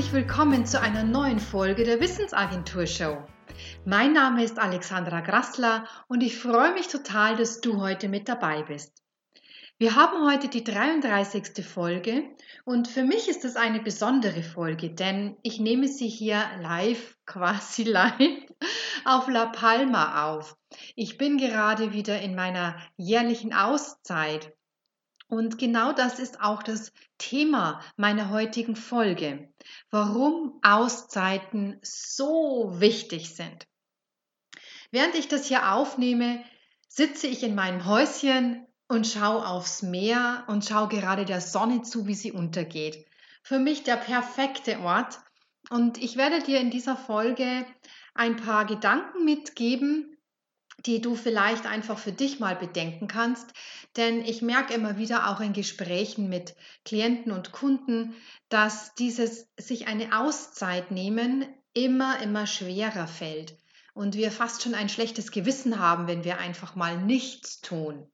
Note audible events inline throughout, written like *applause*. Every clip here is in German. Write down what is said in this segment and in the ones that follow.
herzlich willkommen zu einer neuen Folge der Wissensagentur Show. Mein Name ist Alexandra Grassler und ich freue mich total, dass du heute mit dabei bist. Wir haben heute die 33. Folge und für mich ist es eine besondere Folge, denn ich nehme sie hier live, *laughs* quasi live, auf La Palma auf. Ich bin gerade wieder in meiner jährlichen Auszeit und genau das ist auch das Thema meiner heutigen Folge, warum Auszeiten so wichtig sind. Während ich das hier aufnehme, sitze ich in meinem Häuschen und schaue aufs Meer und schaue gerade der Sonne zu, wie sie untergeht. Für mich der perfekte Ort. Und ich werde dir in dieser Folge ein paar Gedanken mitgeben, die du vielleicht einfach für dich mal bedenken kannst. Denn ich merke immer wieder auch in Gesprächen mit Klienten und Kunden, dass dieses sich eine Auszeit nehmen immer, immer schwerer fällt. Und wir fast schon ein schlechtes Gewissen haben, wenn wir einfach mal nichts tun.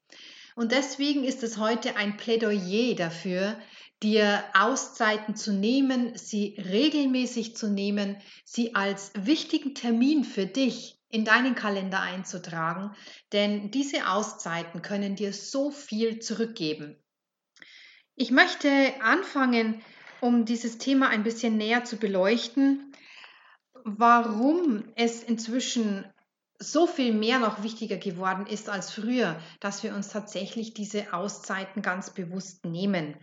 Und deswegen ist es heute ein Plädoyer dafür, dir Auszeiten zu nehmen, sie regelmäßig zu nehmen, sie als wichtigen Termin für dich in deinen Kalender einzutragen, denn diese Auszeiten können dir so viel zurückgeben. Ich möchte anfangen, um dieses Thema ein bisschen näher zu beleuchten, warum es inzwischen so viel mehr noch wichtiger geworden ist als früher, dass wir uns tatsächlich diese Auszeiten ganz bewusst nehmen.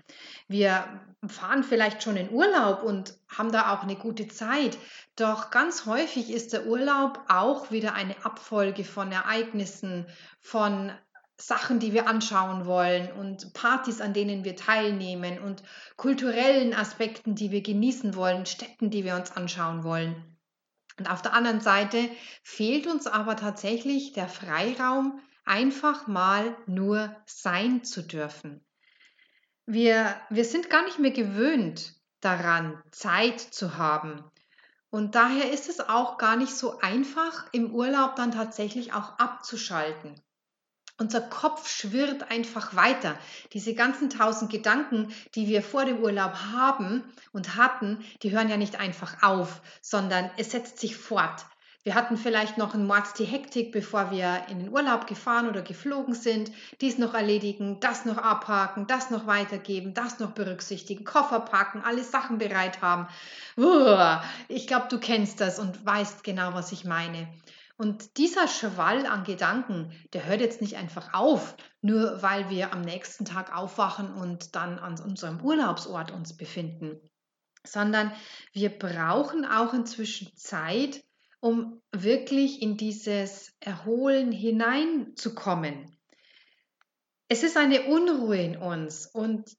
Wir fahren vielleicht schon in Urlaub und haben da auch eine gute Zeit, doch ganz häufig ist der Urlaub auch wieder eine Abfolge von Ereignissen, von Sachen, die wir anschauen wollen und Partys, an denen wir teilnehmen und kulturellen Aspekten, die wir genießen wollen, Städten, die wir uns anschauen wollen. Und auf der anderen Seite fehlt uns aber tatsächlich der Freiraum, einfach mal nur sein zu dürfen. Wir, wir sind gar nicht mehr gewöhnt daran, Zeit zu haben. Und daher ist es auch gar nicht so einfach, im Urlaub dann tatsächlich auch abzuschalten. Unser Kopf schwirrt einfach weiter. Diese ganzen tausend Gedanken, die wir vor dem Urlaub haben und hatten, die hören ja nicht einfach auf, sondern es setzt sich fort. Wir hatten vielleicht noch ein Mords die Hektik, bevor wir in den Urlaub gefahren oder geflogen sind. Dies noch erledigen, das noch abhaken, das noch weitergeben, das noch berücksichtigen, Koffer packen, alle Sachen bereit haben. Ich glaube, du kennst das und weißt genau, was ich meine. Und dieser Schwall an Gedanken, der hört jetzt nicht einfach auf, nur weil wir am nächsten Tag aufwachen und dann an unserem Urlaubsort uns befinden, sondern wir brauchen auch inzwischen Zeit, um wirklich in dieses Erholen hineinzukommen. Es ist eine Unruhe in uns und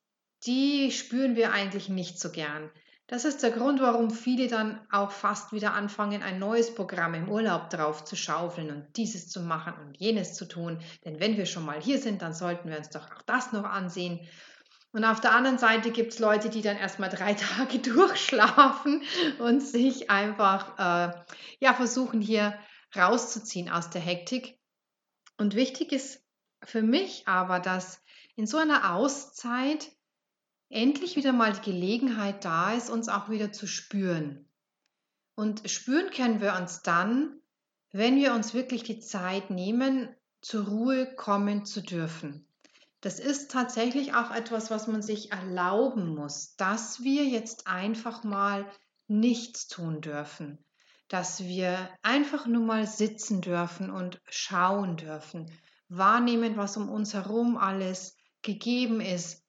die spüren wir eigentlich nicht so gern. Das ist der Grund, warum viele dann auch fast wieder anfangen, ein neues Programm im Urlaub drauf zu schaufeln und dieses zu machen und jenes zu tun. Denn wenn wir schon mal hier sind, dann sollten wir uns doch auch das noch ansehen. Und auf der anderen Seite gibt es Leute, die dann erstmal drei *laughs* Tage durchschlafen und sich einfach äh, ja, versuchen, hier rauszuziehen aus der Hektik. Und wichtig ist für mich aber, dass in so einer Auszeit endlich wieder mal die Gelegenheit da ist, uns auch wieder zu spüren. Und spüren können wir uns dann, wenn wir uns wirklich die Zeit nehmen, zur Ruhe kommen zu dürfen. Das ist tatsächlich auch etwas, was man sich erlauben muss, dass wir jetzt einfach mal nichts tun dürfen, dass wir einfach nur mal sitzen dürfen und schauen dürfen, wahrnehmen, was um uns herum alles gegeben ist,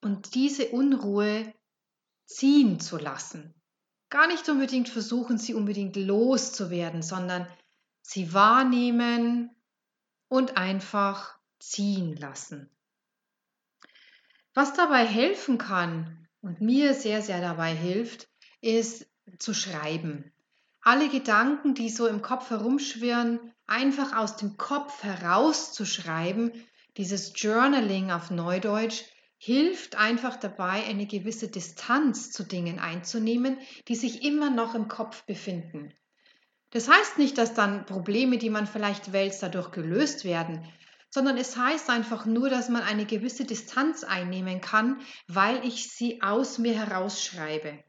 und diese Unruhe ziehen zu lassen. Gar nicht unbedingt versuchen, sie unbedingt loszuwerden, sondern sie wahrnehmen und einfach ziehen lassen. Was dabei helfen kann und mir sehr, sehr dabei hilft, ist zu schreiben. Alle Gedanken, die so im Kopf herumschwirren, einfach aus dem Kopf herauszuschreiben, dieses Journaling auf Neudeutsch, hilft einfach dabei, eine gewisse Distanz zu Dingen einzunehmen, die sich immer noch im Kopf befinden. Das heißt nicht, dass dann Probleme, die man vielleicht wälzt, dadurch gelöst werden, sondern es heißt einfach nur, dass man eine gewisse Distanz einnehmen kann, weil ich sie aus mir herausschreibe.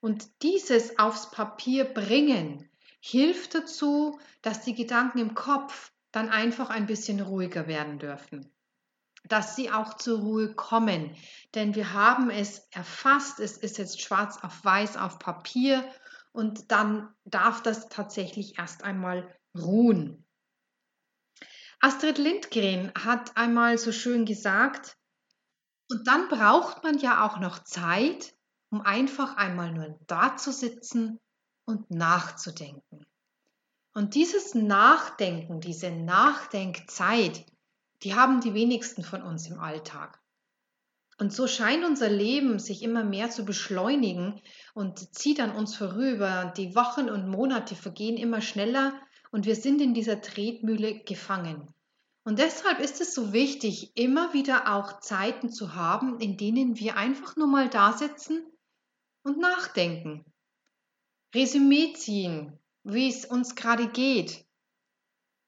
Und dieses aufs Papier bringen hilft dazu, dass die Gedanken im Kopf dann einfach ein bisschen ruhiger werden dürfen. Dass sie auch zur Ruhe kommen. Denn wir haben es erfasst, es ist jetzt schwarz auf weiß auf Papier und dann darf das tatsächlich erst einmal ruhen. Astrid Lindgren hat einmal so schön gesagt, und dann braucht man ja auch noch Zeit, um einfach einmal nur da zu sitzen und nachzudenken. Und dieses Nachdenken, diese Nachdenkzeit, die haben die wenigsten von uns im Alltag. Und so scheint unser Leben sich immer mehr zu beschleunigen und zieht an uns vorüber. Die Wochen und Monate vergehen immer schneller und wir sind in dieser Tretmühle gefangen. Und deshalb ist es so wichtig, immer wieder auch Zeiten zu haben, in denen wir einfach nur mal da sitzen und nachdenken. Resümee ziehen, wie es uns gerade geht,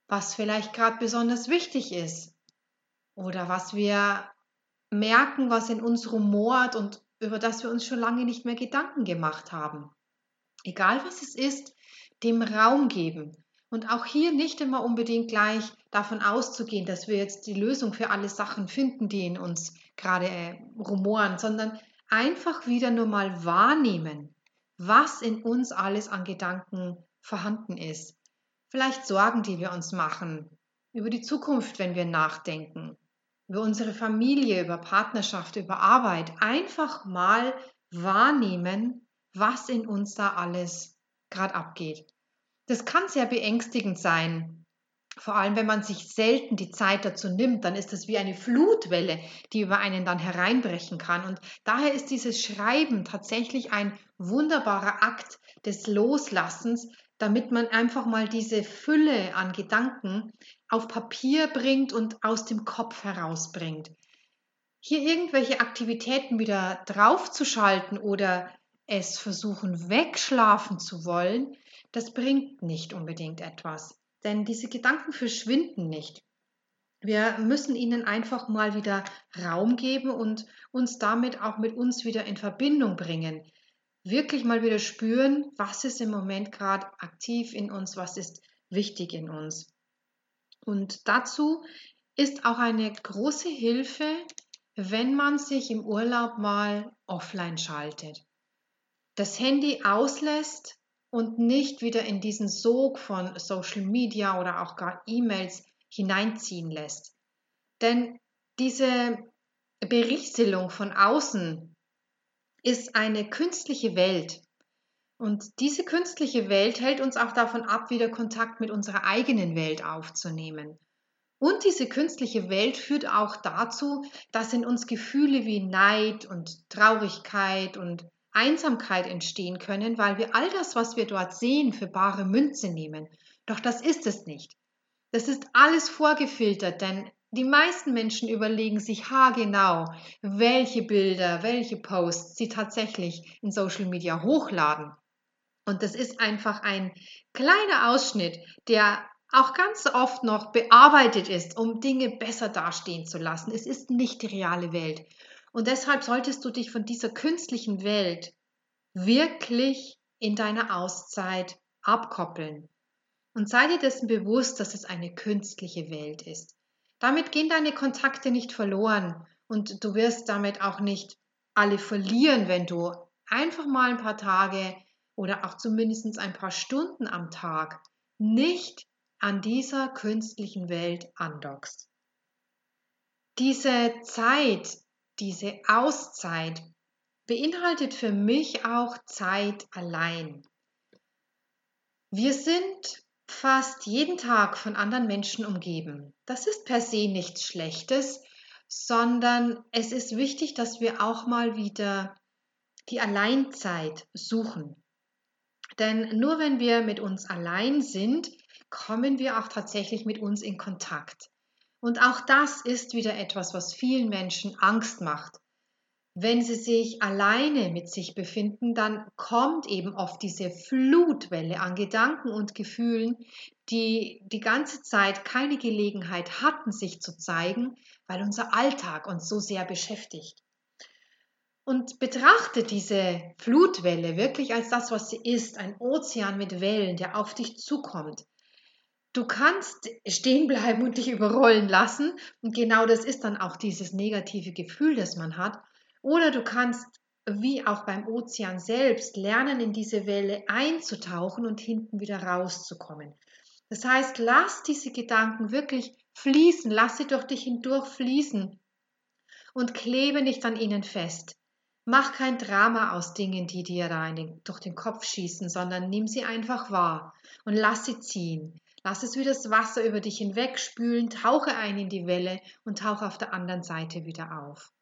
was vielleicht gerade besonders wichtig ist oder was wir merken, was in uns rumort und über das wir uns schon lange nicht mehr Gedanken gemacht haben. Egal was es ist, dem Raum geben und auch hier nicht immer unbedingt gleich davon auszugehen, dass wir jetzt die Lösung für alle Sachen finden, die in uns gerade äh, rumoren, sondern einfach wieder nur mal wahrnehmen, was in uns alles an Gedanken vorhanden ist. Vielleicht Sorgen, die wir uns machen, über die Zukunft, wenn wir nachdenken, über unsere Familie, über Partnerschaft, über Arbeit. Einfach mal wahrnehmen, was in uns da alles gerade abgeht. Das kann sehr beängstigend sein. Vor allem, wenn man sich selten die Zeit dazu nimmt, dann ist das wie eine Flutwelle, die über einen dann hereinbrechen kann. Und daher ist dieses Schreiben tatsächlich ein wunderbarer Akt des Loslassens, damit man einfach mal diese Fülle an Gedanken auf Papier bringt und aus dem Kopf herausbringt. Hier irgendwelche Aktivitäten wieder draufzuschalten oder es versuchen wegschlafen zu wollen, das bringt nicht unbedingt etwas, denn diese Gedanken verschwinden nicht. Wir müssen ihnen einfach mal wieder Raum geben und uns damit auch mit uns wieder in Verbindung bringen. Wirklich mal wieder spüren, was ist im Moment gerade aktiv in uns, was ist wichtig in uns. Und dazu ist auch eine große Hilfe, wenn man sich im Urlaub mal offline schaltet. Das Handy auslässt und nicht wieder in diesen Sog von Social Media oder auch gar E-Mails hineinziehen lässt. Denn diese Berieselung von außen ist eine künstliche Welt. Und diese künstliche Welt hält uns auch davon ab, wieder Kontakt mit unserer eigenen Welt aufzunehmen. Und diese künstliche Welt führt auch dazu, dass in uns Gefühle wie Neid und Traurigkeit und Einsamkeit entstehen können, weil wir all das, was wir dort sehen, für bare Münze nehmen. Doch das ist es nicht. Das ist alles vorgefiltert, denn die meisten Menschen überlegen sich haargenau, welche Bilder, welche Posts sie tatsächlich in Social Media hochladen. Und das ist einfach ein kleiner Ausschnitt, der auch ganz oft noch bearbeitet ist, um Dinge besser dastehen zu lassen. Es ist nicht die reale Welt. Und deshalb solltest du dich von dieser künstlichen Welt wirklich in deiner Auszeit abkoppeln. Und sei dir dessen bewusst, dass es eine künstliche Welt ist. Damit gehen deine Kontakte nicht verloren und du wirst damit auch nicht alle verlieren, wenn du einfach mal ein paar Tage oder auch zumindest ein paar Stunden am Tag nicht an dieser künstlichen Welt andockst. Diese Zeit, diese Auszeit beinhaltet für mich auch Zeit allein. Wir sind fast jeden Tag von anderen Menschen umgeben. Das ist per se nichts Schlechtes, sondern es ist wichtig, dass wir auch mal wieder die Alleinzeit suchen. Denn nur wenn wir mit uns allein sind, kommen wir auch tatsächlich mit uns in Kontakt. Und auch das ist wieder etwas, was vielen Menschen Angst macht. Wenn sie sich alleine mit sich befinden, dann kommt eben oft diese Flutwelle an Gedanken und Gefühlen, die die ganze Zeit keine Gelegenheit hatten, sich zu zeigen, weil unser Alltag uns so sehr beschäftigt. und betrachte diese Flutwelle wirklich als das, was sie ist, ein Ozean mit Wellen, der auf dich zukommt. Du kannst stehen bleiben und dich überrollen lassen und genau das ist dann auch dieses negative Gefühl, das man hat. Oder du kannst, wie auch beim Ozean selbst, lernen, in diese Welle einzutauchen und hinten wieder rauszukommen. Das heißt, lass diese Gedanken wirklich fließen, lass sie durch dich hindurch fließen und klebe nicht an ihnen fest. Mach kein Drama aus Dingen, die dir da den, durch den Kopf schießen, sondern nimm sie einfach wahr und lass sie ziehen. Lass es wie das Wasser über dich hinwegspülen, tauche ein in die Welle und tauche auf der anderen Seite wieder auf.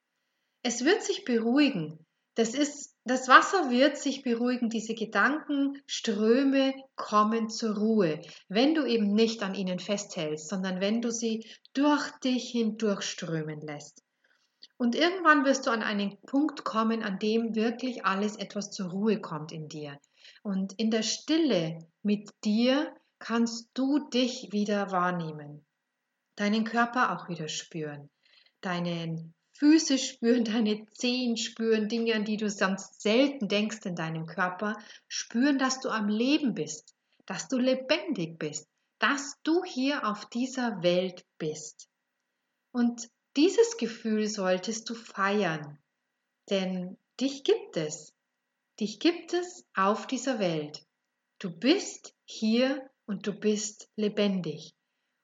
Es wird sich beruhigen. Das ist, das Wasser wird sich beruhigen. Diese Gedankenströme kommen zur Ruhe, wenn du eben nicht an ihnen festhältst, sondern wenn du sie durch dich hindurchströmen lässt. Und irgendwann wirst du an einen Punkt kommen, an dem wirklich alles etwas zur Ruhe kommt in dir. Und in der Stille mit dir kannst du dich wieder wahrnehmen, deinen Körper auch wieder spüren, deinen Füße spüren, deine Zehen spüren, Dinge, an die du sonst selten denkst in deinem Körper, spüren, dass du am Leben bist, dass du lebendig bist, dass du hier auf dieser Welt bist. Und dieses Gefühl solltest du feiern, denn dich gibt es. Dich gibt es auf dieser Welt. Du bist hier und du bist lebendig.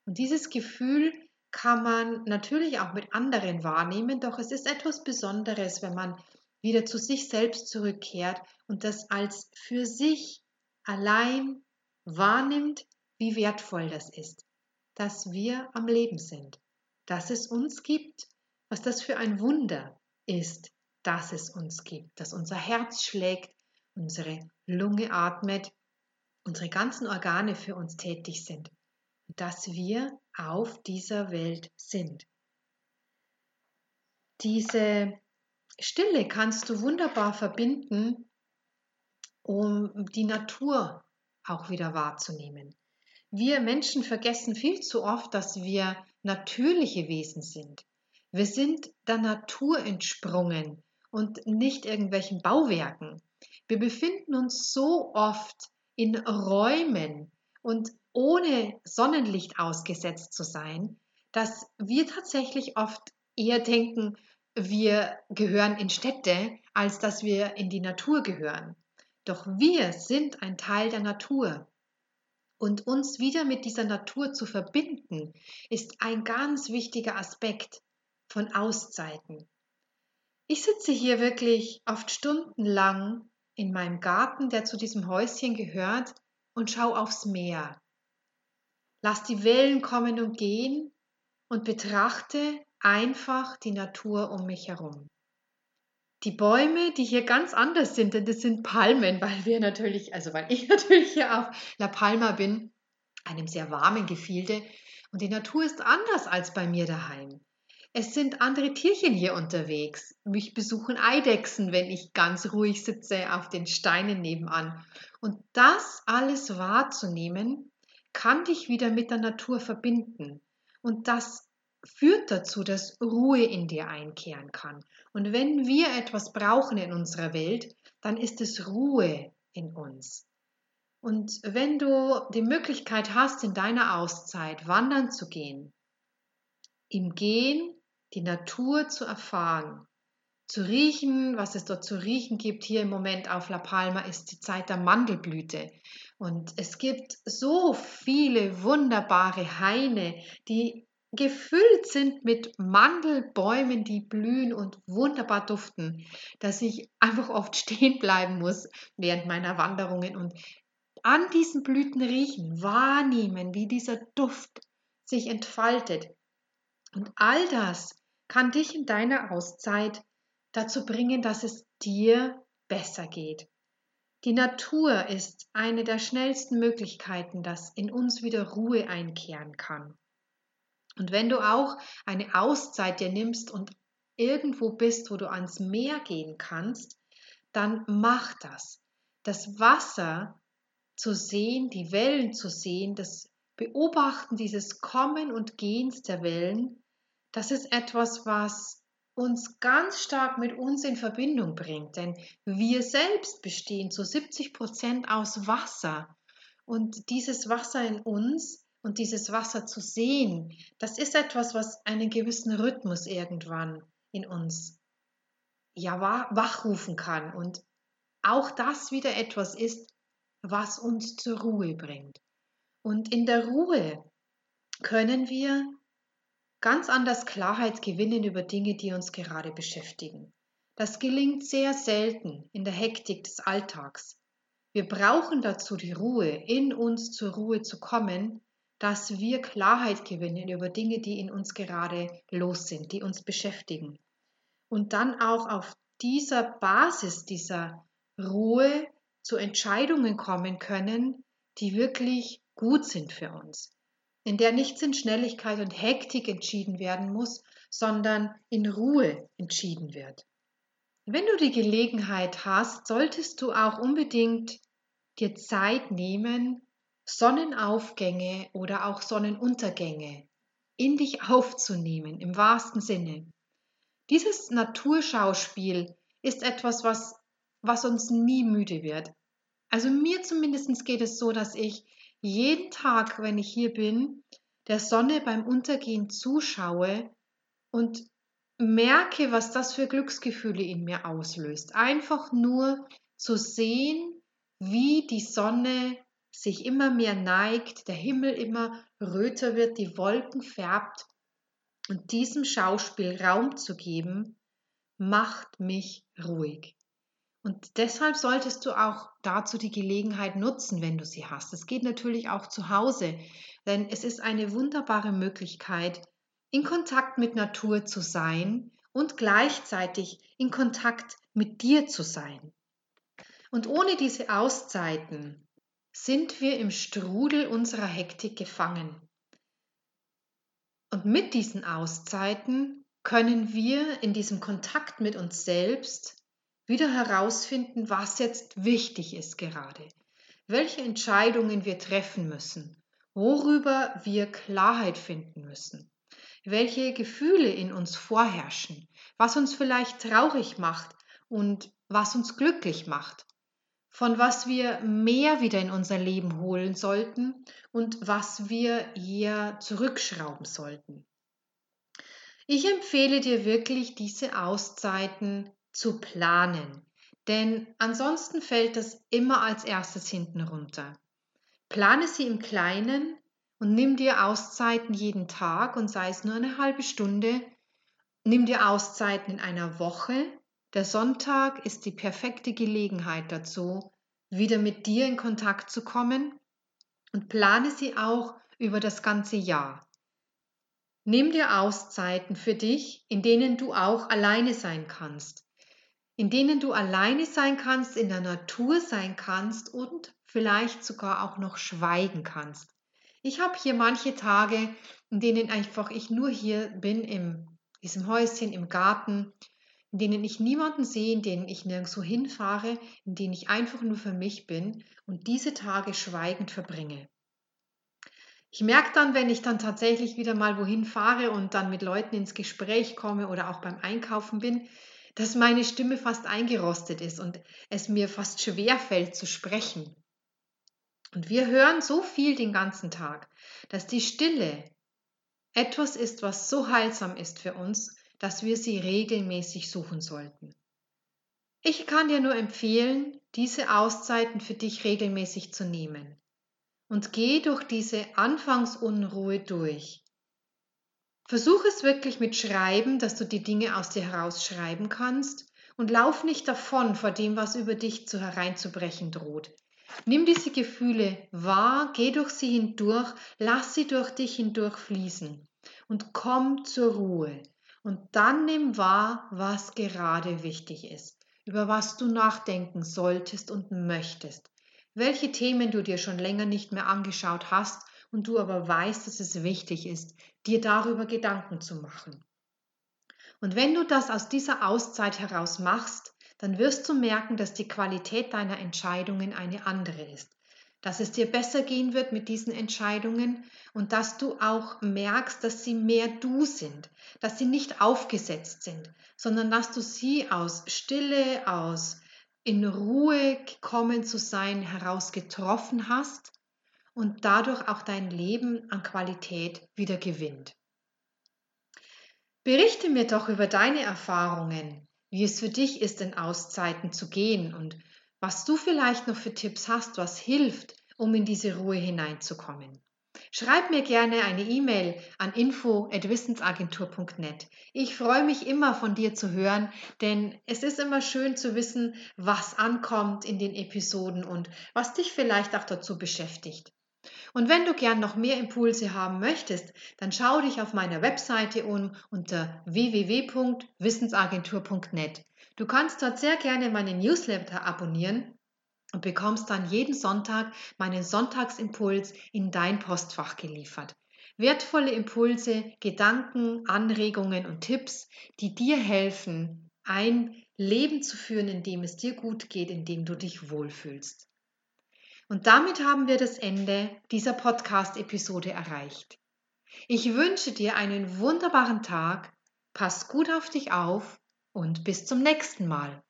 Und dieses Gefühl kann man natürlich auch mit anderen wahrnehmen, doch es ist etwas Besonderes, wenn man wieder zu sich selbst zurückkehrt und das als für sich allein wahrnimmt, wie wertvoll das ist, dass wir am Leben sind dass es uns gibt, was das für ein Wunder ist, dass es uns gibt, dass unser Herz schlägt, unsere Lunge atmet, unsere ganzen Organe für uns tätig sind dass wir auf dieser Welt sind. Diese Stille kannst du wunderbar verbinden, um die Natur auch wieder wahrzunehmen. Wir Menschen vergessen viel zu oft, dass wir natürliche Wesen sind. Wir sind der Natur entsprungen und nicht irgendwelchen Bauwerken. Wir befinden uns so oft in Räumen und ohne Sonnenlicht ausgesetzt zu sein, dass wir tatsächlich oft eher denken, wir gehören in Städte, als dass wir in die Natur gehören. Doch wir sind ein Teil der Natur. Und uns wieder mit dieser Natur zu verbinden, ist ein ganz wichtiger Aspekt von Auszeiten. Ich sitze hier wirklich oft stundenlang in meinem Garten, der zu diesem Häuschen gehört, und schaue aufs Meer. Lass die Wellen kommen und gehen und betrachte einfach die Natur um mich herum. Die Bäume, die hier ganz anders sind, denn das sind Palmen, *laughs* weil wir natürlich, also weil ich *laughs* natürlich hier auf La Palma bin, einem sehr warmen Gefilde. Und die Natur ist anders als bei mir daheim. Es sind andere Tierchen hier unterwegs. Mich besuchen Eidechsen, wenn ich ganz ruhig sitze auf den Steinen nebenan. Und das alles wahrzunehmen, kann dich wieder mit der Natur verbinden. Und das führt dazu, dass Ruhe in dir einkehren kann. Und wenn wir etwas brauchen in unserer Welt, dann ist es Ruhe in uns. Und wenn du die Möglichkeit hast, in deiner Auszeit wandern zu gehen, im Gehen die Natur zu erfahren, zu riechen, was es dort zu riechen gibt. Hier im Moment auf La Palma ist die Zeit der Mandelblüte. Und es gibt so viele wunderbare Haine, die gefüllt sind mit Mandelbäumen, die blühen und wunderbar duften, dass ich einfach oft *laughs* stehen bleiben muss während meiner Wanderungen und an diesen Blüten riechen, wahrnehmen, wie dieser Duft sich entfaltet. Und all das kann dich in deiner Auszeit dazu bringen, dass es dir besser geht. Die Natur ist eine der schnellsten Möglichkeiten, dass in uns wieder Ruhe einkehren kann. Und wenn du auch eine Auszeit dir nimmst und irgendwo bist, wo du ans Meer gehen kannst, dann mach das. Das Wasser zu sehen, die Wellen zu sehen, das Beobachten dieses Kommen und Gehens der Wellen, das ist etwas, was uns ganz stark mit uns in Verbindung bringt. Denn wir selbst bestehen zu 70 Prozent aus Wasser. Und dieses Wasser in uns und dieses Wasser zu sehen, das ist etwas, was einen gewissen Rhythmus irgendwann in uns ja wachrufen kann. Und auch das wieder etwas ist, was uns zur Ruhe bringt. Und in der Ruhe können wir ganz anders Klarheit gewinnen über Dinge, die uns gerade beschäftigen. Das gelingt sehr selten in der Hektik des Alltags. Wir brauchen dazu die Ruhe, in uns zur Ruhe zu kommen, dass wir Klarheit gewinnen über Dinge, die in uns gerade los sind, die uns beschäftigen. Und dann auch auf dieser Basis dieser Ruhe zu Entscheidungen kommen können, die wirklich gut sind für uns in der nichts in Schnelligkeit und Hektik entschieden werden muss, sondern in Ruhe entschieden wird. Wenn du die Gelegenheit hast, solltest du auch unbedingt dir Zeit nehmen, Sonnenaufgänge oder auch Sonnenuntergänge in dich aufzunehmen, im wahrsten Sinne. Dieses Naturschauspiel ist etwas, was, was uns nie müde wird. Also mir zumindest geht es so, dass ich jeden Tag, wenn ich hier bin, der Sonne beim Untergehen zuschaue und merke, was das für Glücksgefühle in mir auslöst. Einfach nur zu sehen, wie die Sonne sich immer mehr neigt, der Himmel immer röter wird, die Wolken färbt und diesem Schauspiel Raum zu geben, macht mich ruhig. Und deshalb solltest du auch dazu die Gelegenheit nutzen, wenn du sie hast. Es geht natürlich auch zu Hause, denn es ist eine wunderbare Möglichkeit, in Kontakt mit Natur zu sein und gleichzeitig in Kontakt mit dir zu sein. Und ohne diese Auszeiten sind wir im Strudel unserer Hektik gefangen. Und mit diesen Auszeiten können wir in diesem Kontakt mit uns selbst wieder herausfinden, was jetzt wichtig ist gerade, welche Entscheidungen wir treffen müssen, worüber wir Klarheit finden müssen, welche Gefühle in uns vorherrschen, was uns vielleicht traurig macht und was uns glücklich macht, von was wir mehr wieder in unser Leben holen sollten und was wir eher zurückschrauben sollten. Ich empfehle dir wirklich, diese Auszeiten zu planen, denn ansonsten fällt das immer als erstes hinten runter. Plane sie im Kleinen und nimm dir Auszeiten jeden Tag und sei es nur eine halbe Stunde. Nimm dir Auszeiten in einer Woche. Der Sonntag ist die perfekte Gelegenheit dazu, wieder mit dir in Kontakt zu kommen und plane sie auch über das ganze Jahr. Nimm dir Auszeiten für dich, in denen du auch alleine sein kannst, in denen du alleine sein kannst, in der Natur sein kannst und vielleicht sogar auch noch schweigen kannst. Ich habe hier manche Tage, in denen einfach ich nur hier bin, in diesem Häuschen, im Garten, in denen ich niemanden sehe, in denen ich nirgendwo hinfahre, in denen ich einfach nur für mich bin und diese Tage schweigend verbringe. Ich merke dann, wenn ich dann tatsächlich wieder mal wohin fahre und dann mit Leuten ins Gespräch komme oder auch beim Einkaufen bin, dass meine Stimme fast eingerostet ist und es mir fast schwer fällt zu sprechen. Und wir hören so viel den ganzen Tag, dass die Stille etwas ist, was so heilsam ist für uns, dass wir sie regelmäßig suchen sollten. Ich kann dir nur empfehlen, diese Auszeiten für dich regelmäßig zu nehmen. Und geh durch diese Anfangsunruhe durch. Versuch es wirklich mit Schreiben, dass du die Dinge aus dir herausschreiben kannst und lauf nicht davon vor dem, was über dich zu hereinzubrechen droht. Nimm diese Gefühle wahr, geh durch sie hindurch, lass sie durch dich hindurch fließen und komm zur Ruhe. Und dann nimm wahr, was gerade wichtig ist, über was du nachdenken solltest und möchtest, welche Themen du dir schon länger nicht mehr angeschaut hast und du aber weißt, dass es wichtig ist, dir darüber Gedanken zu machen. Und wenn du das aus dieser Auszeit heraus machst, dann wirst du merken, dass die Qualität deiner Entscheidungen eine andere ist. dass es dir besser gehen wird mit diesen Entscheidungen und dass du auch merkst, dass sie mehr du sind, dass sie nicht aufgesetzt sind, sondern dass du sie aus Stille, aus in Ruhe gekommen zu sein heraus getroffen hast und dadurch auch dein Leben an Qualität wieder gewinnt. Berichte mir doch über deine Erfahrungen, wie es für dich ist, in Auszeiten zu gehen und was du vielleicht noch für Tipps hast, was hilft, um in diese Ruhe hineinzukommen. Schreib mir gerne eine E-Mail an info@wissensagentur.net. Ich freue mich immer von dir zu hören, denn es ist immer schön zu wissen, was ankommt in den Episoden und was dich vielleicht auch dazu beschäftigt. Und wenn du gern noch mehr Impulse haben möchtest, dann schau dich auf meiner Webseite um unter www.wissensagentur.net. Du kannst dort sehr gerne meinen Newsletter abonnieren und bekommst dann jeden Sonntag meinen Sonntagsimpuls in dein Postfach geliefert. Wertvolle Impulse, Gedanken, Anregungen und Tipps, die dir helfen, ein Leben zu führen, in dem es dir gut geht, in dem du dich wohlfühlst. Und damit haben wir das Ende dieser Podcast-Episode erreicht. Ich wünsche dir einen wunderbaren Tag, pass gut auf dich auf und bis zum nächsten Mal.